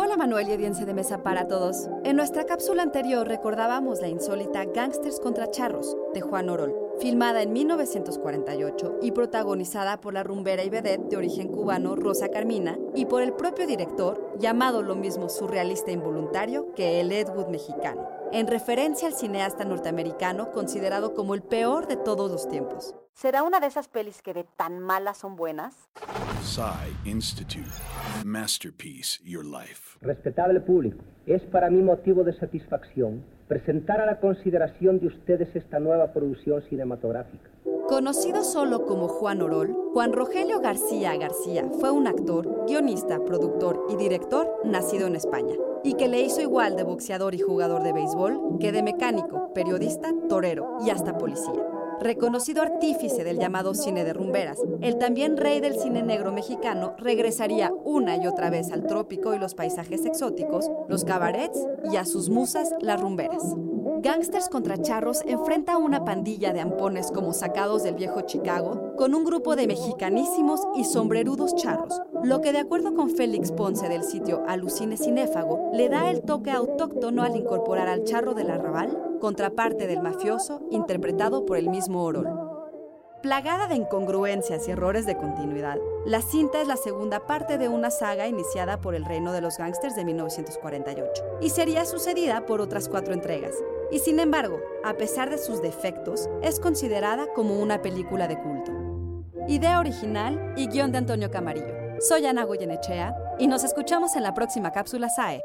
Hola Manuel y audiencia de mesa para todos. En nuestra cápsula anterior recordábamos la insólita Gangsters contra Charros de Juan Orol, filmada en 1948 y protagonizada por la rumbera y vedette de origen cubano Rosa Carmina y por el propio director, llamado lo mismo surrealista involuntario que el Ed Wood mexicano, en referencia al cineasta norteamericano considerado como el peor de todos los tiempos. ¿Será una de esas pelis que de tan malas son buenas? Psy Institute. Masterpiece Your Life. Respetable público, es para mí motivo de satisfacción presentar a la consideración de ustedes esta nueva producción cinematográfica. Conocido solo como Juan Orol, Juan Rogelio García García fue un actor, guionista, productor y director nacido en España, y que le hizo igual de boxeador y jugador de béisbol que de mecánico, periodista, torero y hasta policía reconocido artífice del llamado cine de rumberas, el también rey del cine negro mexicano regresaría una y otra vez al trópico y los paisajes exóticos, los cabarets y a sus musas las rumberas. Gangsters contra Charros enfrenta a una pandilla de ampones como sacados del viejo Chicago con un grupo de mexicanísimos y sombrerudos charros, lo que de acuerdo con Félix Ponce del sitio Alucine Cinéfago le da el toque autóctono al incorporar al charro del arrabal contraparte del mafioso, interpretado por el mismo Orol. Plagada de incongruencias y errores de continuidad, la cinta es la segunda parte de una saga iniciada por El Reino de los Gángsters de 1948 y sería sucedida por otras cuatro entregas. Y sin embargo, a pesar de sus defectos, es considerada como una película de culto. Idea original y guion de Antonio Camarillo. Soy Ana Goyenechea y nos escuchamos en la próxima cápsula SAE.